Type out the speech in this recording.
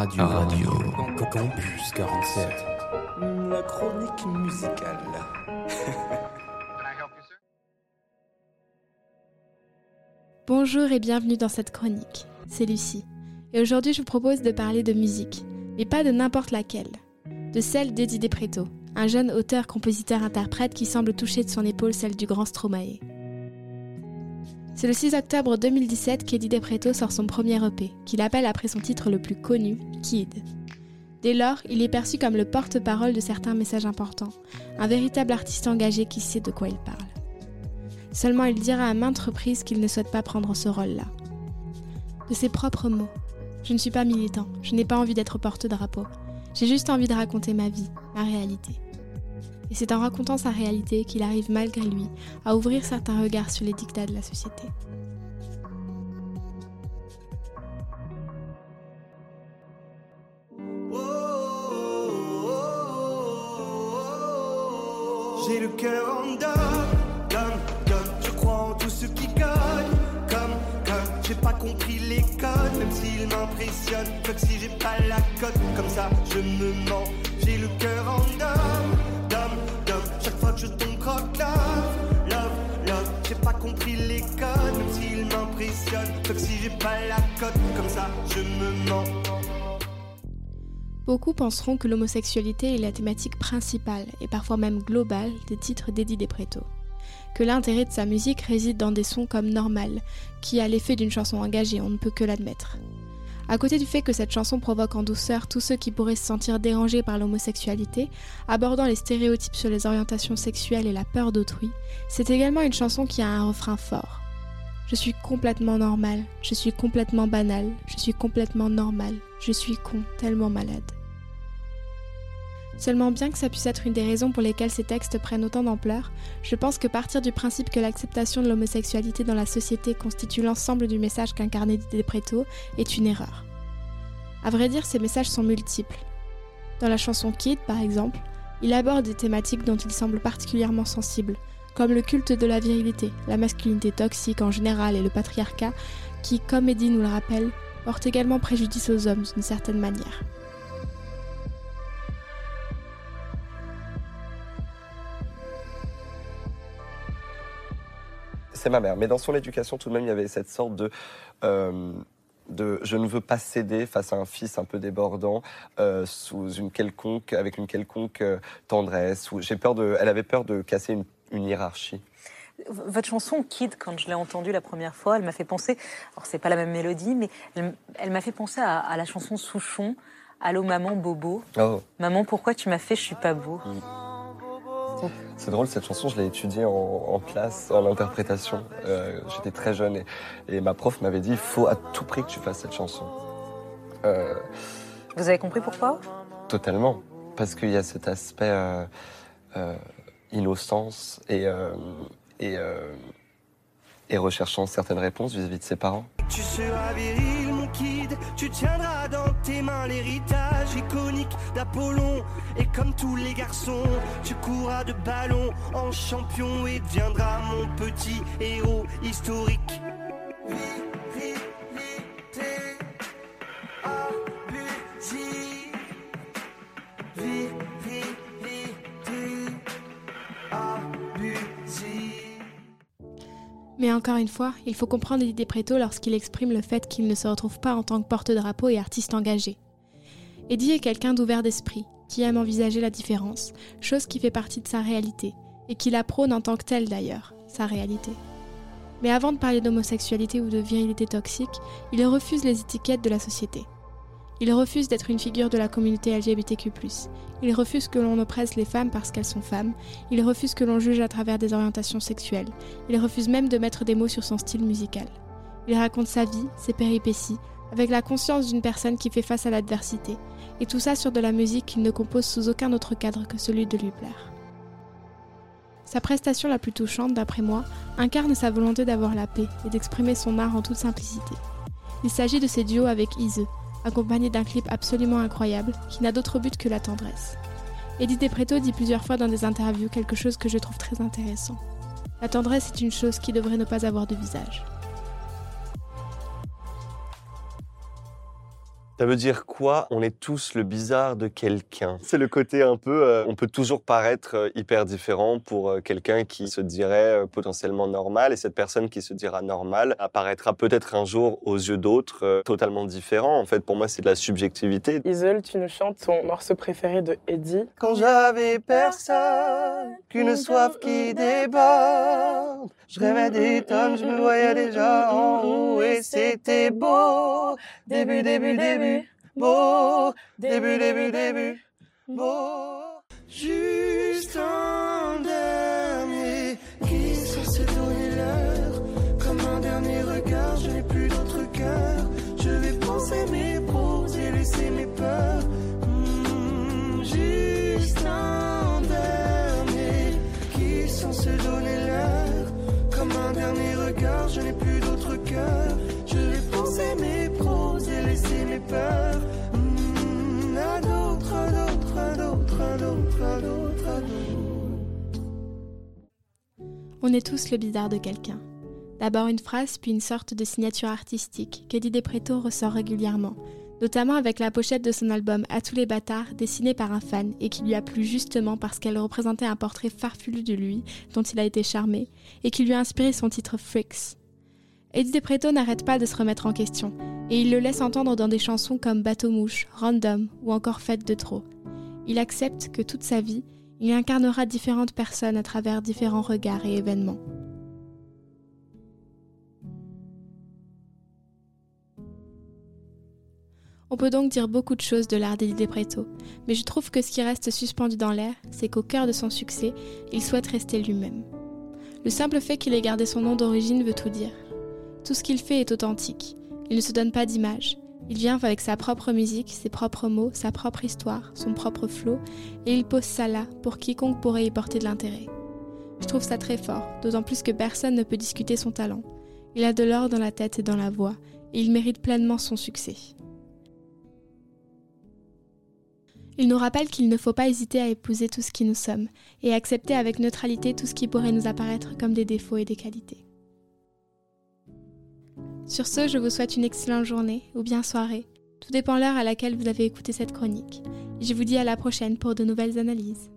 Radio. Radio. Campus 47. La chronique musicale. Bonjour et bienvenue dans cette chronique. C'est Lucie. Et aujourd'hui, je vous propose de parler de musique, mais pas de n'importe laquelle. De celle d'Eddie Depreto, un jeune auteur, compositeur, interprète qui semble toucher de son épaule celle du grand Stromae. C'est le 6 octobre 2017 qu'Eddie Depreto sort son premier EP, qu'il appelle après son titre le plus connu, Kid. Dès lors, il est perçu comme le porte-parole de certains messages importants, un véritable artiste engagé qui sait de quoi il parle. Seulement, il dira à maintes reprises qu'il ne souhaite pas prendre ce rôle-là. De ses propres mots, je ne suis pas militant, je n'ai pas envie d'être porte-drapeau, j'ai juste envie de raconter ma vie, ma réalité. Et c'est en racontant sa réalité qu'il arrive malgré lui à ouvrir certains regards sur les dictats de la société. J'ai le cœur en dame, comme, je crois en tout ce qui gagne, comme, comme, j'ai pas compris les codes, même s'ils m'impressionnent, comme si j'ai pas la cote, comme ça je me mens, j'ai le cœur en dame, Beaucoup penseront que l'homosexualité est la thématique principale, et parfois même globale, des titres d'Eddie Depreto. Que l'intérêt de sa musique réside dans des sons comme Normal, qui a l'effet d'une chanson engagée, on ne peut que l'admettre. À côté du fait que cette chanson provoque en douceur tous ceux qui pourraient se sentir dérangés par l'homosexualité, abordant les stéréotypes sur les orientations sexuelles et la peur d'autrui, c'est également une chanson qui a un refrain fort. Je suis complètement normal, je suis complètement banal, je suis complètement normal, je suis con, tellement malade. Seulement bien que ça puisse être une des raisons pour lesquelles ces textes prennent autant d'ampleur, je pense que partir du principe que l'acceptation de l'homosexualité dans la société constitue l'ensemble du message qu'incarnait Depreto est une erreur. À vrai dire, ces messages sont multiples. Dans la chanson Kid, par exemple, il aborde des thématiques dont il semble particulièrement sensible, comme le culte de la virilité, la masculinité toxique en général et le patriarcat, qui, comme Eddie nous le rappelle, portent également préjudice aux hommes d'une certaine manière. C'est ma mère. Mais dans son éducation, tout de même, il y avait cette sorte de... Euh, de je ne veux pas céder face à un fils un peu débordant euh, sous une quelconque avec une quelconque euh, tendresse ou j'ai peur de elle avait peur de casser une, une hiérarchie votre chanson Kid, quand je l'ai entendue la première fois, elle m'a fait penser, alors c'est pas la même mélodie, mais elle, elle m'a fait penser à, à, la chanson Souchon, Allô maman Bobo. Oh. Maman, pourquoi tu m'as fait Je suis pas beau mm. C'est drôle, cette chanson, je l'ai étudiée en, en, classe, en interprétation. Euh, J'étais très jeune et, et ma prof m'avait dit il faut à tout prix que tu fasses cette chanson. Euh, Vous avez compris pourquoi? Totalement. Parce qu'il y a cet aspect euh, innocence et, et, et recherchant certaines réponses vis-à-vis -vis de ses parents. Tu seras viril, mon kid, tu tiendras dans tes mains l'héritage iconique d'Apollon. Et comme tous les garçons, tu courras de ballon en champion et deviendras mon petit héros historique. Mais encore une fois, il faut comprendre Eddie Preto lorsqu'il exprime le fait qu'il ne se retrouve pas en tant que porte-drapeau et artiste engagé. Eddie est quelqu'un d'ouvert d'esprit, qui aime envisager la différence, chose qui fait partie de sa réalité, et qui la prône en tant que telle d'ailleurs, sa réalité. Mais avant de parler d'homosexualité ou de virilité toxique, il refuse les étiquettes de la société. Il refuse d'être une figure de la communauté LGBTQ. Il refuse que l'on oppresse les femmes parce qu'elles sont femmes. Il refuse que l'on juge à travers des orientations sexuelles. Il refuse même de mettre des mots sur son style musical. Il raconte sa vie, ses péripéties, avec la conscience d'une personne qui fait face à l'adversité, et tout ça sur de la musique qu'il ne compose sous aucun autre cadre que celui de lui plaire. Sa prestation la plus touchante, d'après moi, incarne sa volonté d'avoir la paix et d'exprimer son art en toute simplicité. Il s'agit de ses duos avec Ise, accompagné d'un clip absolument incroyable qui n'a d'autre but que la tendresse. Eddie Depreto dit plusieurs fois dans des interviews quelque chose que je trouve très intéressant. La tendresse est une chose qui devrait ne pas avoir de visage. Ça veut dire quoi? On est tous le bizarre de quelqu'un. C'est le côté un peu, euh, on peut toujours paraître euh, hyper différent pour euh, quelqu'un qui se dirait potentiellement normal, et cette personne qui se dira normal apparaîtra peut-être un jour aux yeux d'autres totalement différent. En fait, pour moi, c'est de la subjectivité. Isole, tu nous chantes ton morceau préféré de Eddie. Quand j'avais personne, qu'une soif qui déborde, je rêvais des tonnes, je me voyais déjà en haut et c'était beau. Début, début, début beau, début, début, début, beau. Juste un dernier On est tous le bizarre de quelqu'un. D'abord une phrase, puis une sorte de signature artistique que Didier Préto ressort régulièrement, notamment avec la pochette de son album À tous les bâtards, dessinée par un fan et qui lui a plu justement parce qu'elle représentait un portrait farfelu de lui, dont il a été charmé, et qui lui a inspiré son titre Freaks. Eddie Depreto n'arrête pas de se remettre en question, et il le laisse entendre dans des chansons comme Bateau Mouche, Random ou encore Fête de trop. Il accepte que toute sa vie, il incarnera différentes personnes à travers différents regards et événements. On peut donc dire beaucoup de choses de l'art d'Eddie Depreto, mais je trouve que ce qui reste suspendu dans l'air, c'est qu'au cœur de son succès, il souhaite rester lui-même. Le simple fait qu'il ait gardé son nom d'origine veut tout dire. Tout ce qu'il fait est authentique. Il ne se donne pas d'image. Il vient avec sa propre musique, ses propres mots, sa propre histoire, son propre flot, et il pose ça là pour quiconque pourrait y porter de l'intérêt. Je trouve ça très fort, d'autant plus que personne ne peut discuter son talent. Il a de l'or dans la tête et dans la voix, et il mérite pleinement son succès. Il nous rappelle qu'il ne faut pas hésiter à épouser tout ce qui nous sommes, et accepter avec neutralité tout ce qui pourrait nous apparaître comme des défauts et des qualités. Sur ce, je vous souhaite une excellente journée ou bien soirée. Tout dépend l'heure à laquelle vous avez écouté cette chronique. Je vous dis à la prochaine pour de nouvelles analyses.